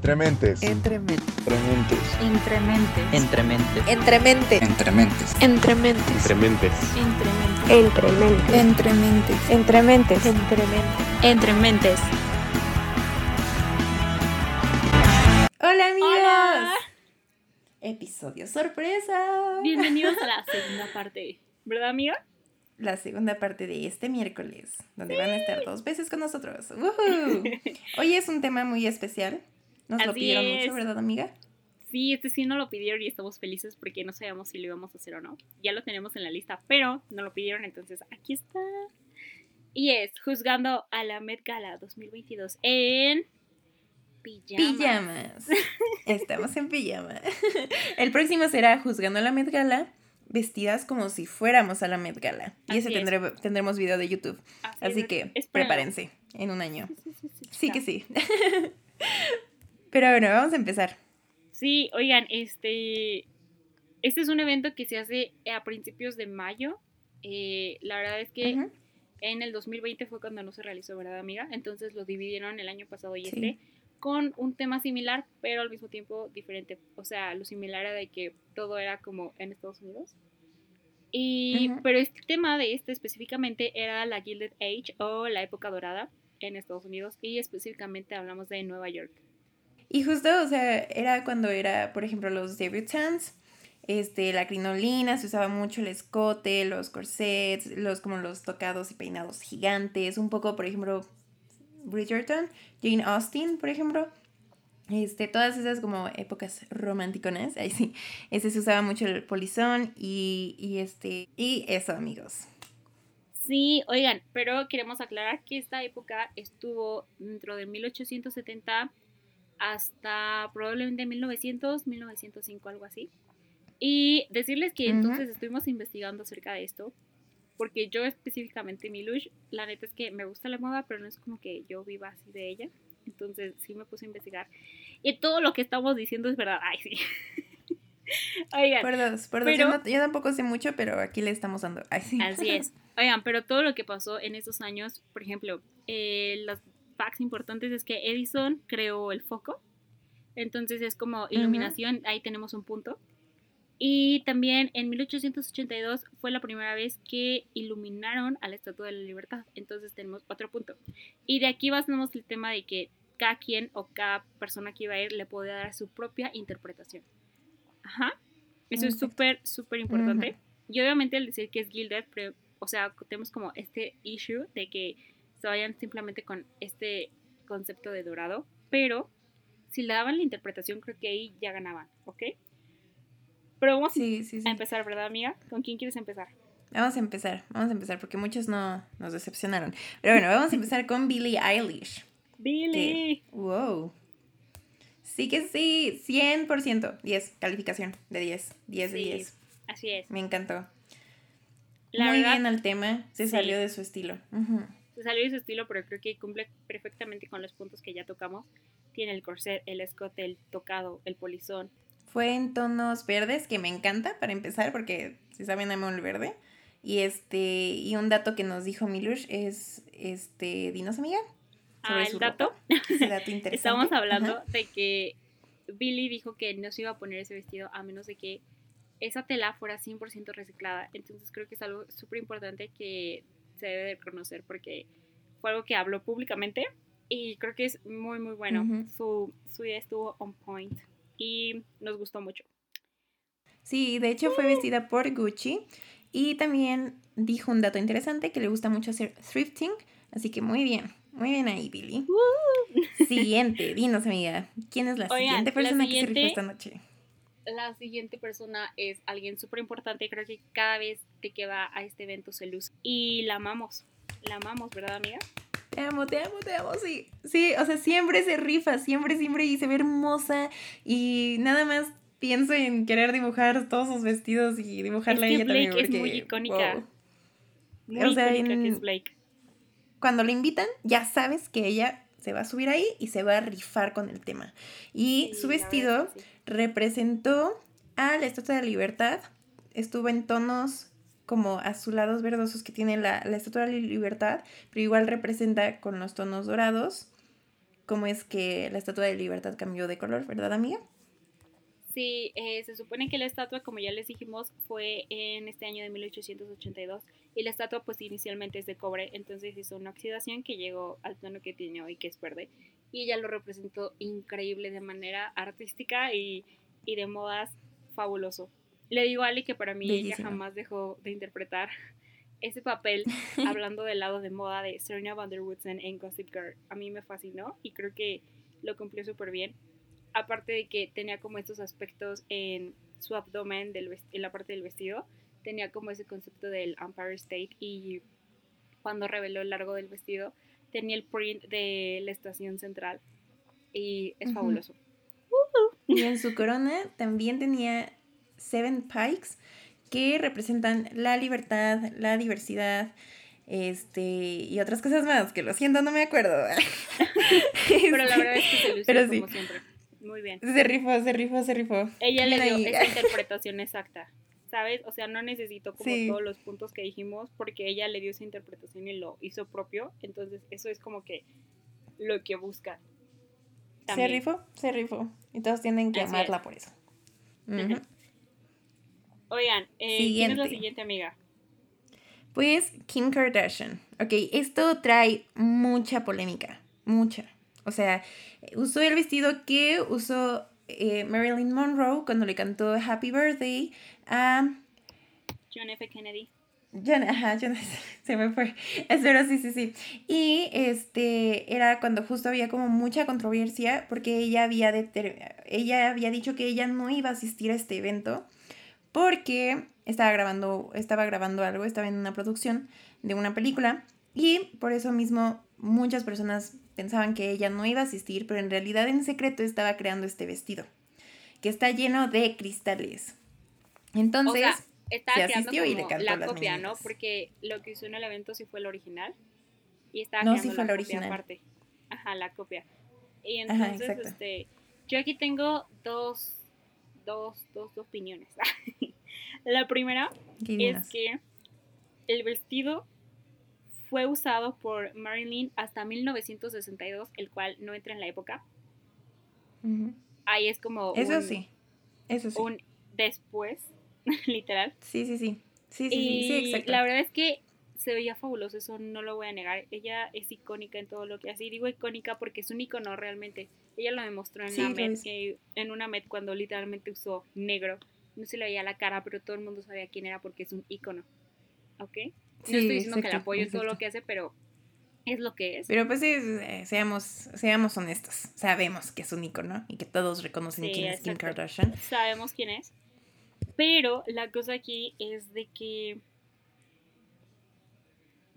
Entrementes. Entrementes. Entrementes. Entrementes. Entremente. Entrementes. Entrementes. Entrementes. Entrementes. Entrementes. Entrementes. Entrementes. Entrementes. Hola amigos. Episodio sorpresa. Bienvenidos a la segunda parte. ¿Verdad, amiga? La segunda parte de este miércoles, donde van a estar dos veces con nosotros. ¡Woohoo! Hoy es un tema muy especial. Nos lo Así pidieron es. mucho, ¿verdad, amiga? Sí, este sí no lo pidieron y estamos felices porque no sabíamos si lo íbamos a hacer o no. Ya lo tenemos en la lista, pero no lo pidieron, entonces aquí está. Y es Juzgando a la Met Gala 2022 en Pijama. Pijamas. Estamos en pijama. El próximo será Juzgando a la Met Gala, vestidas como si fuéramos a la Met Gala. Y ese es. tendremos video de YouTube. Así es, que espérenlo. prepárense en un año. Sí, sí, sí, Sí ya. que sí. Pero bueno, vamos a empezar. Sí, oigan, este, este es un evento que se hace a principios de mayo. Eh, la verdad es que Ujú. en el 2020 fue cuando no se realizó, ¿verdad, amiga? Entonces lo dividieron el año pasado y Sí. este con un tema similar, pero al mismo tiempo diferente. O sea, lo similar era de que todo era como en Estados Unidos. Y, pero este tema de este específicamente era la Gilded Age o la época dorada en Estados Unidos y específicamente hablamos de Nueva York. Y justo, o sea, era cuando era, por ejemplo, los debutantes, este, la crinolina, se usaba mucho el escote, los corsets, los como los tocados y peinados gigantes, un poco, por ejemplo, Bridgerton, Jane Austen, por ejemplo. Este, todas esas como épocas romanticonas, ahí sí, este se usaba mucho el polizón y, y este, y eso amigos. Sí, oigan, pero queremos aclarar que esta época estuvo dentro de 1870 hasta probablemente 1900, 1905, algo así. Y decirles que entonces estuvimos investigando acerca de esto, porque yo específicamente, Milush, la neta es que me gusta la moda, pero no es como que yo viva así de ella. Entonces sí me puse a investigar. Y todo lo que estamos diciendo es verdad. Ay, sí. Oigan. Por dos. pero- Yo, no- yo tampoco sé mucho, pero aquí le estamos dando. Ay, sí. Así es. Oigan, pero todo lo que pasó en esos años, por ejemplo, eh, los facts importantes es que Edison creó el foco. Entonces es como iluminación, ahí tenemos un punto. Y también en 1882 fue la primera vez que iluminaron a la Estatua de la Libertad. Entonces tenemos otro punto. Y de aquí basamos el tema de que cada quien o cada persona que iba a ir le podía dar su propia interpretación. Ajá. Eso es súper, súper importante. Y obviamente al decir que es Gilded, pero, o sea, tenemos como este issue de que se vayan simplemente con este concepto de dorado, pero si le daban la interpretación, creo que ahí ya ganaban, ¿ok? Pero vamos Sí, sí, sí. a empezar, ¿verdad, amiga? ¿Con quién quieres empezar? Vamos a empezar, vamos a empezar porque muchos no nos decepcionaron. Pero bueno, vamos a empezar con Billie Eilish. Billy. Wow. Sí que sí, 100%. 10, calificación de 10. 10 de Sí, 10. Así es. Me encantó. La Muy verdad, bien al tema, se salió de su estilo. Ujú. Se salió de su estilo, pero creo que cumple perfectamente con los puntos que ya tocamos. Tiene el corset, el escote, el tocado, el polizón. Fue en tonos verdes, que me encanta para empezar, porque si saben, amo el verde. Y este, y un dato que nos dijo Milush es, este, dinos amiga. Ah, el dato. Ese dato interesante. Estamos hablando Ajá. de que Billy dijo que no se iba a poner ese vestido a menos de que esa tela fuera 100% reciclada. Entonces creo que es algo súper importante que se debe de reconocer porque fue algo que habló públicamente y creo que es muy muy bueno. Ujú. Su, su idea estuvo on point y nos gustó mucho. Sí, de hecho fue vestida por Gucci y también dijo un dato interesante que le gusta mucho hacer thrifting, así que muy bien, muy bien ahí, Billy. Siguiente, dinos amiga, ¿quién es la Oigan, siguiente la persona que se siguiente- rifó esta noche? La siguiente persona es alguien súper importante. Creo que cada vez de que va a este evento se luce. Y la amamos. La amamos, ¿verdad, amiga? Te amo, te amo, te amo, sí. Sí, o sea, siempre se rifa, siempre, siempre y se ve hermosa y nada más pienso en querer dibujar todos sus vestidos y dibujarla Es que ella también. Blake es porque, muy icónica. wow. Muy O sea, icónica que en- es Blake. cuando la invitan, ya sabes que ella se va a subir ahí y se va a rifar con el tema. Y Sí, su vestido verdad es que sí. representó a la Estatua de la Libertad. Estuvo en tonos como azulados verdosos que tiene la, la Estatua de la Libertad, pero igual representa con los tonos dorados, cómo es que la Estatua de Libertad cambió de color, ¿verdad, amiga? Sí, eh, se supone que la estatua, como ya les dijimos, fue en este año de 1882 y la estatua pues inicialmente es de cobre, entonces hizo una oxidación que llegó al tono que tiene hoy, que es verde, y ella lo representó increíble de manera artística y, y de modas fabuloso. Le digo a Ali que para mí ella jamás dejó de interpretar ese papel hablando del lado de moda de Serena Van der Woodsen en Gossip Girl. A mí me fascinó y creo que lo cumplió súper bien aparte de que tenía como estos aspectos en su abdomen, del en la parte del vestido, tenía como ese concepto del Empire State y cuando reveló el largo del vestido tenía el print de la estación central y es fabuloso. Y en su corona también tenía Seven Pikes que representan la libertad, la diversidad, este, y otras cosas más, que lo siento, no me acuerdo. Pero la verdad es que se lució como siempre. Muy bien. Se rifó, se rifó, se rifó. Ella le dio esa interpretación exacta. ¿Sabes? O sea, no necesito como todos los puntos que dijimos porque ella le dio esa interpretación y lo hizo propio. Entonces, eso es como que lo que busca. Se rifó, se rifó. Y todos tienen que amarla por eso. Oigan, eh, ¿quién es la siguiente amiga? Pues Kim Kardashian. Ok, esto trae mucha polémica. Mucha. O sea, usó el vestido que usó eh, Marilyn Monroe cuando le cantó Happy Birthday a John F. Kennedy. John, ajá, John, se me fue. Espero, sí, sí, sí. Y este era cuando justo había como mucha controversia porque ella había, ella había dicho que ella no iba a asistir a este evento porque estaba grabando, estaba grabando algo, estaba en una producción de una película y por eso mismo muchas personas pensaban que ella no iba a asistir, pero en realidad en secreto estaba creando este vestido, que está lleno de cristales. Entonces, se asistió y le cantó la copia, ¿no? Porque lo que hizo en el evento sí fue el original y estaba no, sí fue la original. aparte. Ajá, la copia. Y entonces, este, yo aquí tengo dos, dos, dos, dos opiniones. la primera es que el vestido fue usado por Marilyn hasta 1962, el cual no entra en la época. Ahí es como Eso un, sí. Eso sí. Un después, literal. Sí, sí, sí. Sí, sí, sí, exacto. La verdad es que se veía fabuloso, eso no lo voy a negar. Ella es icónica en todo lo que hace. Y digo icónica porque es un icono realmente. Ella lo demostró en, la Met, en una Met cuando literalmente usó negro. No se le veía la cara, pero todo el mundo sabía quién era porque es un icono. ¿Ok? no estoy diciendo que la apoyo en todo lo que hace, pero es lo que es. Pero pues sí, eh, seamos, seamos honestos. Sabemos que es un icono y que todos reconocen quién es Kim Kardashian. Sabemos quién es. Pero la cosa aquí es de que,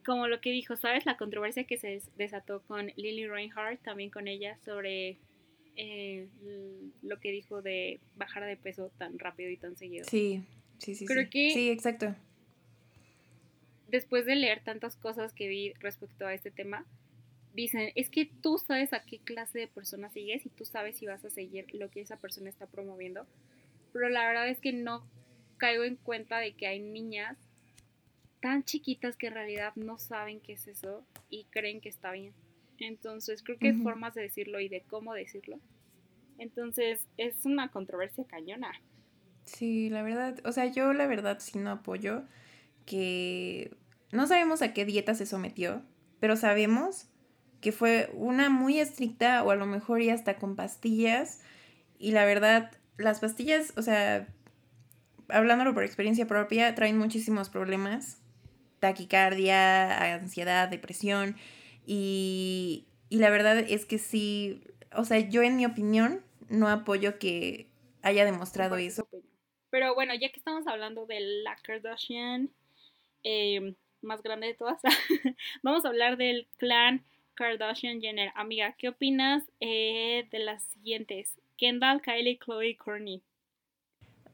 como lo que dijo, ¿sabes? La controversia que se desató con Lily Reinhardt, también con ella, sobre eh, lo que dijo de bajar de peso tan rápido y tan seguido. Sí, sí, sí. Creo que sí, exacto después de leer tantas cosas que vi respecto a este tema, dicen, es que tú sabes a qué clase de persona sigues y tú sabes si vas a seguir lo que esa persona está promoviendo. Pero la verdad es que no caigo en cuenta de que hay niñas tan chiquitas que en realidad no saben qué es eso y creen que está bien. Entonces creo que hay formas de decirlo y de cómo decirlo. Entonces es una controversia cañona. Sí, la verdad, o sea, yo la verdad sí no apoyo que no sabemos a qué dieta se sometió, pero sabemos que fue una muy estricta o a lo mejor ya hasta con pastillas. Y la verdad, las pastillas, o sea, hablándolo por experiencia propia, traen muchísimos problemas. Taquicardia, ansiedad, depresión. Y, y la verdad es que sí, o sea, yo en mi opinión no apoyo que haya demostrado eso. Pero bueno, ya que estamos hablando de la Kardashian, eh, más grande de todas, vamos a hablar del clan Kardashian Jenner. Amiga, ¿qué opinas eh, de las siguientes? Kendall, Kylie, Chloe,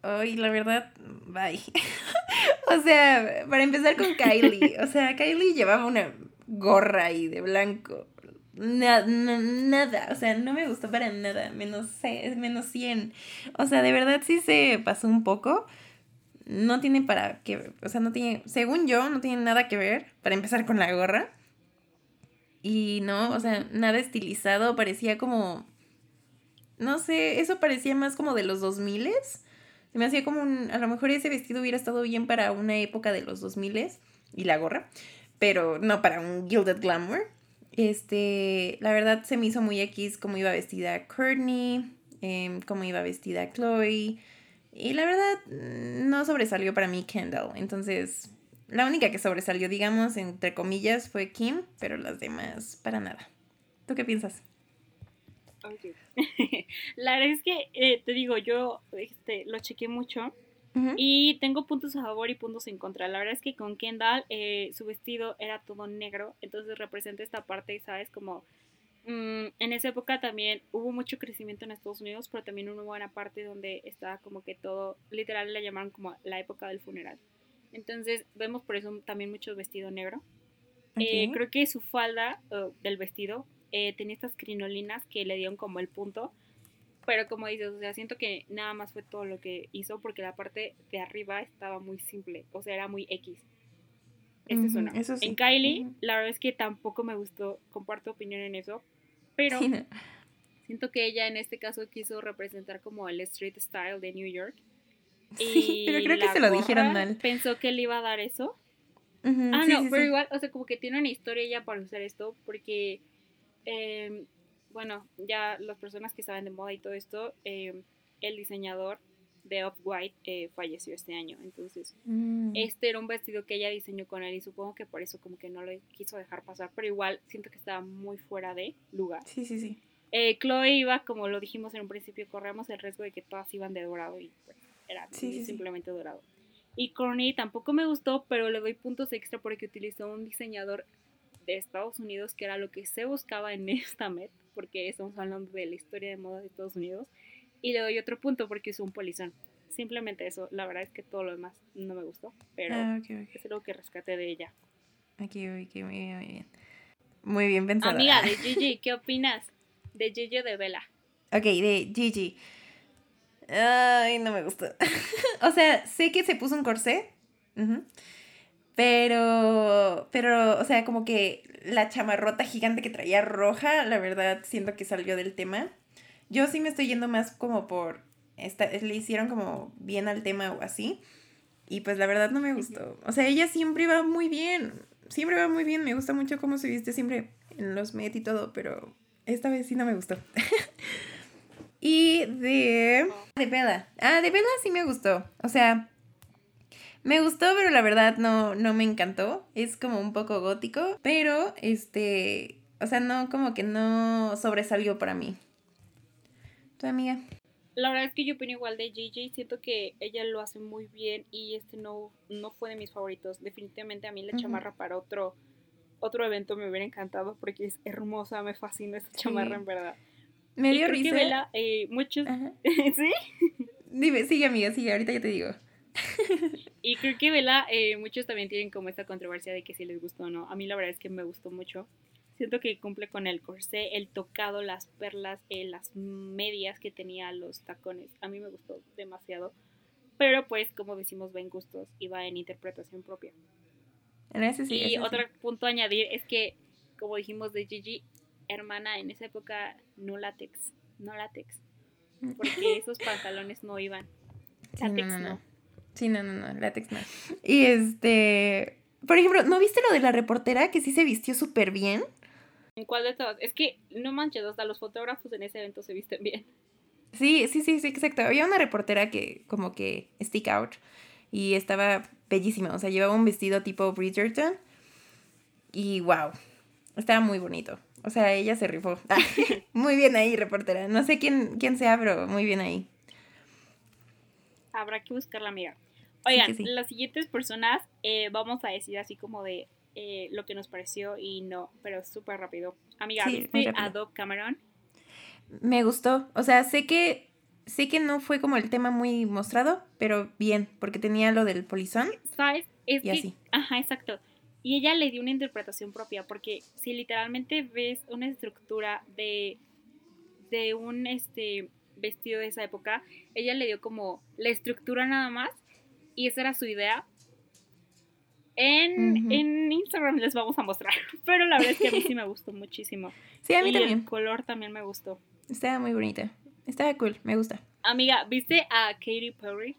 Ay, la verdad, bye. o sea, para empezar con Kylie, o sea, Kylie llevaba una gorra ahí de blanco. Nada, nada, o sea, no me gustó para nada, menos, menos 100. O sea, de verdad sí se pasó un poco no tiene para que, o sea, no tiene, según yo, no tiene nada que ver, para empezar con la gorra. Y no, o sea, nada estilizado, parecía como, no sé, eso parecía más como de los 2000 Se me hacía como un, a lo mejor ese vestido hubiera estado bien para una época de los 2000 y la gorra, pero no para un Gilded Glamour. Este, la verdad se me hizo muy X como iba vestida Courtney, eh, cómo iba vestida Chloe. Y la verdad no sobresalió para mí Kendall. Entonces, la única que sobresalió, digamos, entre comillas, fue Kim, pero las demás para nada. ¿Tú qué piensas? la verdad es que, eh, te digo, yo este, lo chequé mucho y tengo puntos a favor y puntos en contra. La verdad es que con Kendall eh, su vestido era todo negro, entonces representa esta parte, ¿sabes? Como mm, en esa época también hubo mucho crecimiento en Estados Unidos, pero también una buena parte donde estaba como que todo, literal le llamaron como la época del funeral. Entonces vemos por eso también mucho vestido negro. Eh, creo que su falda del vestido eh, tenía estas crinolinas que le dieron como el punto. Pero como dices, o sea, siento que nada más fue todo lo que hizo porque la parte de arriba estaba muy simple, o sea, era muy X. Es uno. En Kylie, la verdad es que tampoco me gustó, comparto opinión en eso, pero siento que ella en este caso quiso representar como el street style de New York Sí, pero creo que se lo dijeron mal. Pensó que le iba a dar eso. ah, no, pero igual, o sea, como que tiene una historia ya para usar esto, porque, em, bueno, ya las personas que saben de moda y todo esto, em, el diseñador de Off-White eh, falleció este año, entonces mm. este era un vestido que ella diseñó con él y supongo que por eso como que no lo quiso dejar pasar, pero igual siento que estaba muy fuera de lugar. Sí, sí, sí. Eh, Chloe iba, como lo dijimos en un principio, corremos el riesgo de que todas iban de dorado y pues, era simplemente dorado. Y Corny tampoco me gustó, pero le doy puntos extra porque utilizó un diseñador de Estados Unidos, que era lo que se buscaba en esta Met, porque estamos hablando de la historia de moda de Estados Unidos. Y le doy otro punto porque es un polizón. Simplemente eso, la verdad es que todo lo demás no me gustó, pero ah, es algo que rescate de ella. Aquí, aquí, muy bien, muy bien. Muy bien pensado. Amiga de Gigi, ¿qué opinas de Gigi de Vela? Ok, de Gigi. Ay, no me gusta. o sea, sé que se puso un corsé. Pero, pero, o sea, como que la chamarrota gigante que traía roja, la verdad, siento que salió del tema. Yo sí me estoy yendo más como por, esta, le hicieron como bien al tema o así. Y pues la verdad no me gustó. O sea, ella siempre va muy bien. Siempre va muy bien. Me gusta mucho cómo se viste siempre en los Met y todo, pero esta vez sí no me gustó. Y de... De Bella. Ah, de Bella sí me gustó. O sea, me gustó, pero la verdad no, no me encantó. Es como un poco gótico, pero este... O sea, no, como que no sobresalió para mí. ¿Tu amiga? La verdad es que yo opino igual de Gigi. Siento que ella lo hace muy bien y este no, no fue de mis favoritos. Definitivamente a mí la chamarra para otro, otro evento me hubiera encantado porque es hermosa, me fascina esa chamarra en verdad. Me dio risa. Vela, eh, muchos. ¿Sí? Dime, sigue, amiga, sigue, ahorita ya te digo. y creo que Vela, eh, muchos también tienen como esta controversia de que si les gustó o no. A mí la verdad es que me gustó mucho. Siento que cumple con el corsé, el tocado, las perlas, eh, las medias que tenía, los tacones. A mí me gustó demasiado. Pero pues, como decimos, va en gustos y va en interpretación propia. En ese sí. Y otro punto a añadir es que, como dijimos de Gigi, hermana, en esa época no látex, no látex, mm. porque esos pantalones no iban. Látex no, no, Sí, no, no, no, látex no. Y este, por ejemplo, ¿no viste lo de la reportera que sí se vistió súper bien? ¿En cuál de todas? Es que no manches, hasta los fotógrafos en ese evento se visten bien. Sí, sí, sí, sí, exacto. Había una reportera que como que stick out y estaba bellísima. O sea, llevaba un vestido tipo Bridgerton y wow, estaba muy bonito. O sea, ella se rifó. muy bien ahí, reportera. No sé quién, quién sea, pero muy bien ahí. Habrá que buscar la amiga. Oigan, las siguientes personas eh, vamos a decir así como de eh, lo que nos pareció y no, pero súper rápido. Amiga, ¿viste a Doc Cameron? Me gustó. O sea, sé que sé que no fue como el tema muy mostrado, pero bien, porque tenía lo del polizón. ¿Sabes? Es y así. Ajá, exacto. Y ella le dio una interpretación propia, porque si literalmente ves una estructura de, de un este, vestido de esa época, ella le dio como la estructura nada más, y esa era su idea. En, en, Instagram les vamos a mostrar. Pero la verdad es que a mí sí me gustó muchísimo. Sí, a mí y también. El color también me gustó. Estaba muy bonita. Estaba cool, me gusta. Amiga, ¿viste a Katy Perry?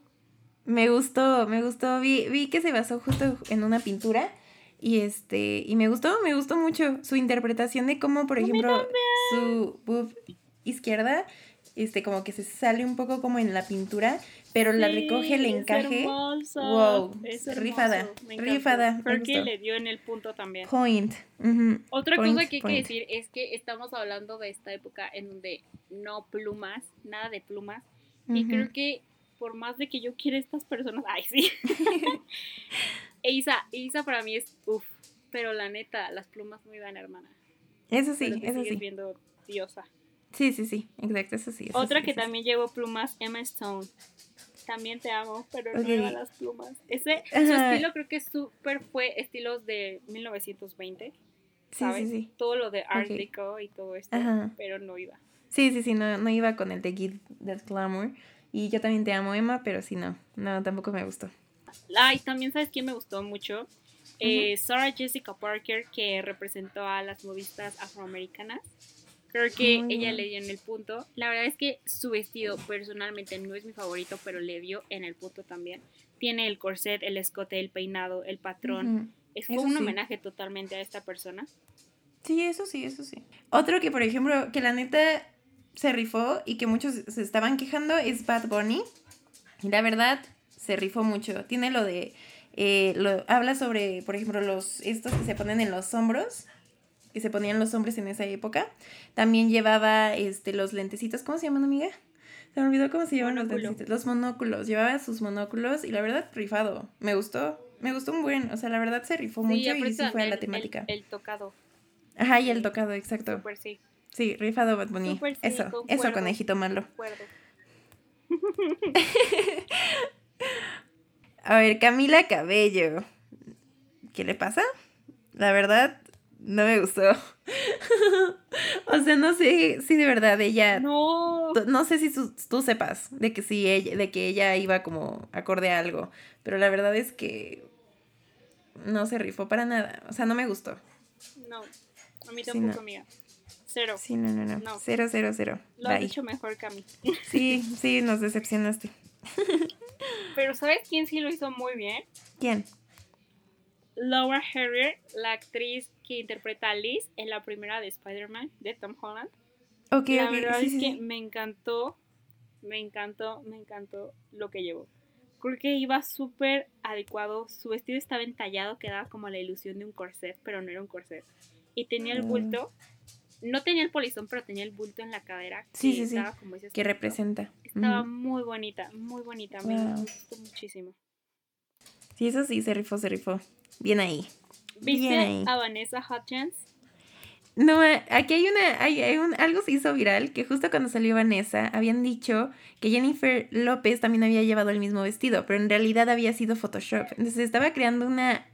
Me gustó, me gustó. Vi, vi que se basó justo en una pintura. Y este, y me gustó, me gustó mucho su interpretación de cómo, por ejemplo, su boob izquierda, este, como que se sale un poco como en la pintura, pero la recoge el encaje. wow, es rifada, rifada. Creo que le dio en el punto también. Point. Otra cosa que hay que decir es que estamos hablando de esta época en donde no plumas, nada de plumas, y creo que por más de que yo quiera estas personas, ay sí. Isa, Isa para mí es uff, pero la neta, las plumas muy dan hermana. Eso sí, eso sí. viendo diosa. Sí, sí, sí, exacto, eso sí. Otra que también llevo plumas, Emma Stone. También te amo, pero no lleva las plumas. Ese, su estilo creo que súper fue estilos de 1920. ¿sabes? Sí, sí, sí. Todo lo de Art Deco y todo esto, pero no iba. Sí, sí, sí, no, no iba con el de Give That Glamour. Y yo también te amo, Emma, pero sí, no, no, tampoco me gustó. Ay, también sabes quién me gustó mucho. Eh, Sarah Jessica Parker, que representó a las modistas afroamericanas. Creo que ella le dio en el punto. La verdad es que su vestido personalmente no es mi favorito, pero le dio en el punto también. Tiene el corset, el escote, el peinado, el patrón. Es fue un homenaje totalmente a esta persona. Sí, eso sí, eso sí. Otro que, por ejemplo, que la neta se rifó y que muchos se estaban quejando es Bad Bunny. La verdad, se rifó mucho. Tiene lo de. Eh, lo, habla sobre, por ejemplo, los estos que se ponen en los hombros. Que se ponían los hombres en esa época. También llevaba este, los lentecitos. ¿Cómo se llaman, amiga? Se me olvidó cómo se llaman los lentecitos. Los monóculos. Llevaba sus monóculos y la verdad, rifado. Me gustó. Me gustó un buen. O sea, la verdad se rifó mucho y sí fue a la temática. El, tocado. Ajá, y el tocado, exacto. Super sí. Sí, rifado Bad Bunny. eso, eso, conejito malo. A ver, Camila Cabello. ¿Qué le pasa? La verdad, no me gustó. o sea, no sé si de verdad ella. No. No sé si tú, sepas de que sí, ella, de que ella iba como acorde a algo. Pero la verdad es que no se rifó para nada. O sea, no me gustó. No, a mí tampoco, amiga. Cero. Sí, no, no, no. Cero, cero, cero. Lo has dicho mejor que a mí. Sí, sí, nos decepcionaste. Pero ¿sabes quién sí lo hizo muy bien? ¿Quién? Laura Harrier, la actriz que interpreta a Liz en la primera de Spider-Man de Tom Holland. Ok, la verdad es que me encantó, me encantó, me encantó lo que llevó. Creo que iba súper adecuado, su vestido estaba entallado, quedaba como la ilusión de un corset, pero no era un corset. Y tenía el ah. bulto no tenía el polizón, pero tenía el bulto en la cadera. Sí, sí, sí. que representa. Estaba muy bonita, muy bonita. Me gustó muchísimo. Sí, eso sí, se rifó, se rifó. Bien ahí. ¿Viste a Vanessa Hudgens? No, aquí hay una, hay, hay, un, algo se hizo viral que justo cuando salió Vanessa habían dicho que Jennifer López también había llevado el mismo vestido, pero en realidad había sido Photoshop. Entonces estaba creando una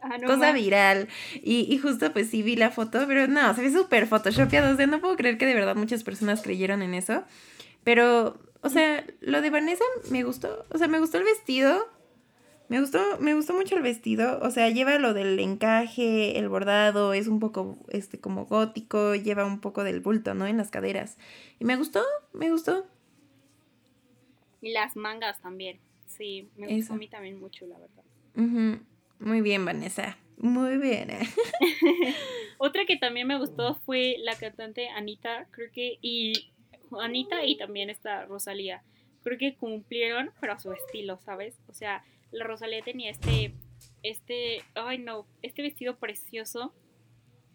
Ah, cosa viral. Y, justo pues sí vi la foto, pero no, se ve súper photoshopeado. O sea, no puedo creer que de verdad muchas personas creyeron en eso. Pero, o sea, lo de Vanessa me gustó. O sea, me gustó el vestido. Me gustó, me gustó mucho el vestido. O sea, lleva lo del encaje, el bordado, es un poco este como gótico, lleva un poco del bulto, ¿no? En las caderas. Y me gustó, me gustó. Y las mangas también. Sí, me gustó a mí también mucho, la verdad. Muy bien, Vanessa. Muy bien. Otra que también me gustó fue la cantante Anita, creo que, y Anita y también esta Rosalía. Creo que cumplieron, pero a su estilo, ¿sabes? O sea, la Rosalía tenía este, este, ay no, este vestido precioso.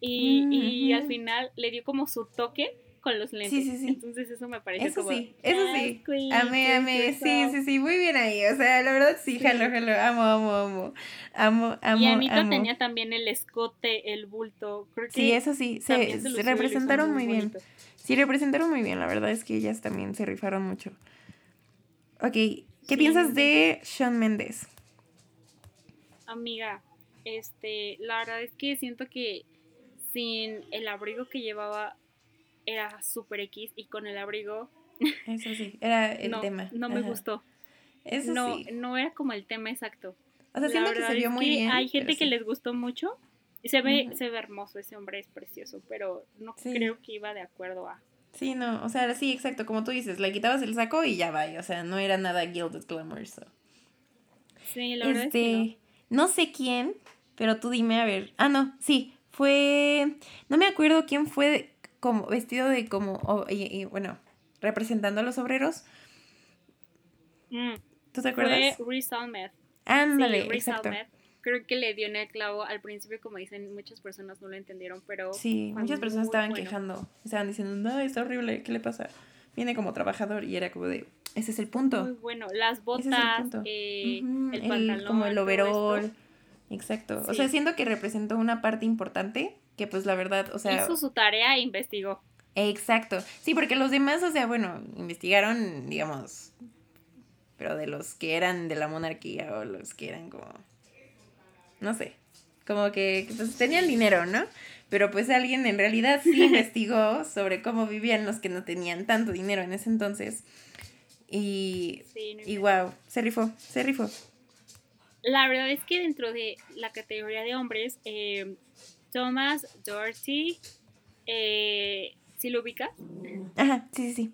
Y, y al final le dio como su toque con los lentes. Sí, sí, sí. Entonces eso me parece eso como... Sí, eso sí, amé, amé, sí, sí, sí, muy bien ahí, o sea, la verdad sí, jalo, jalo, amo, amo, amo, amo, amo, Y Anita tenía también el escote, el bulto, creo que... Sí, eso sí, se, se, representaron muy bien. Sí, representaron muy bien, la verdad es que ellas también se rifaron mucho. Ok, ¿qué piensas de Sean Méndez? Amiga, este, la verdad es que siento que sin el abrigo que llevaba era súper X y con el abrigo. Eso sí, era el no, tema. No me gustó. Eso no, sí. No era como el tema exacto. O sea, siento que se vio muy bien. Hay gente que les gustó mucho. Se ve, se ve hermoso, ese hombre es precioso, pero no creo que iba de acuerdo a. Sí, no, o sea, sí, exacto, como tú dices, le quitabas el saco y ya va, o sea, no era nada Gilded Glamour. Sí, la verdad es que este, no. sé quién, pero tú dime, a ver. Ah, no, sí, fue. No me acuerdo quién fue como vestido de como. y, bueno, representando a los obreros. Mm, ¿Tú te acuerdas? Fue Ahmed. Ándale, sí, exacto. Creo que le dio en el clavo al principio, como dicen, muchas personas no lo entendieron, pero. Sí, muchas personas estaban quejando. Estaban diciendo, no, está horrible, ¿qué le pasa? Viene como trabajador y era como de, ese es el punto. Muy bueno, las botas, eh, el, pantalón. como el overall. Exacto. O sea, siento que representó una parte importante que pues la verdad, o sea... Hizo su tarea e investigó. Exacto. Sí, porque los demás, o sea, bueno, investigaron, digamos, pero de los que eran de la monarquía o los que eran como, no sé, como que pues, tenían dinero, ¿no? Pero pues alguien en realidad sí investigó sobre cómo vivían los que no tenían tanto dinero en ese entonces. Y, y wow, se rifó, se rifó. La verdad es que dentro de la categoría de hombres, eh, Thomas Doherty, eh, ¿sí lo ubica? Ajá, sí, sí, sí.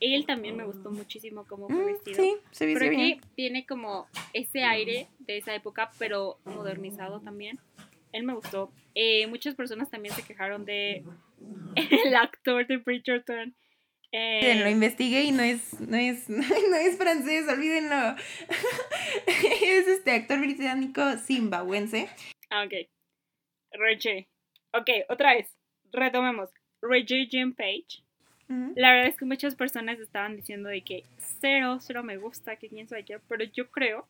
Él también me gustó muchísimo cómo fue mm, vestido. Sí, se viste bien. tiene como ese aire de esa época, pero modernizado también. Él me gustó. Eh, muchas personas también se quejaron de el actor de Bridgerton. Eh, lo investigué y no es, no es, no es francés, olvídenlo. es este actor británico zimbabuense. Ah, ok. Reggie. Ok, otra vez. Retomemos. Reggie Jim Page la verdad es que muchas personas estaban diciendo de que cero, cero me gusta, que quién sabe qué, pero yo creo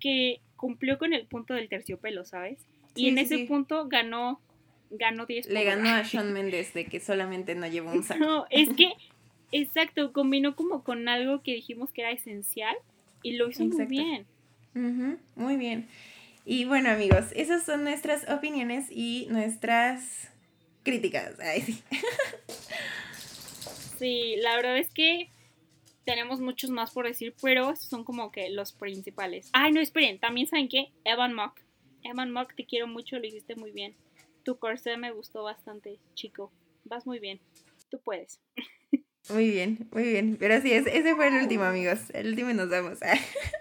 que cumplió con el punto del terciopelo, ¿sabes? y en ese punto ganó, ganó 10 Le ganó a Sean Mendes de que solamente no llevó un saco. No, es que, exacto, combinó como con algo que dijimos que era esencial y lo hizo muy bien. muy bien. Y bueno, amigos, esas son nuestras opiniones y nuestras críticas. Ay, sí. Sí, la verdad es que tenemos muchos más por decir, pero son como que los principales. Ay, no, esperen, también saben que Evan Mock. Evan Mock, te quiero mucho, lo hiciste muy bien. Tu corsé me gustó bastante, chico. Vas muy bien. Tú puedes. Muy bien, muy bien. Pero sí, ese fue el último, amigos. El último y nos vamos.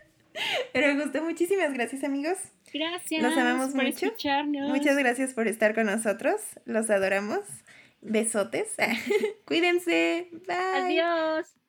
Pero me gustó. Muchísimas gracias, amigos. Gracias. Los amamos mucho. Muchas gracias por estar con nosotros. Los adoramos. Besotes. Cuídense. Bye. Adiós.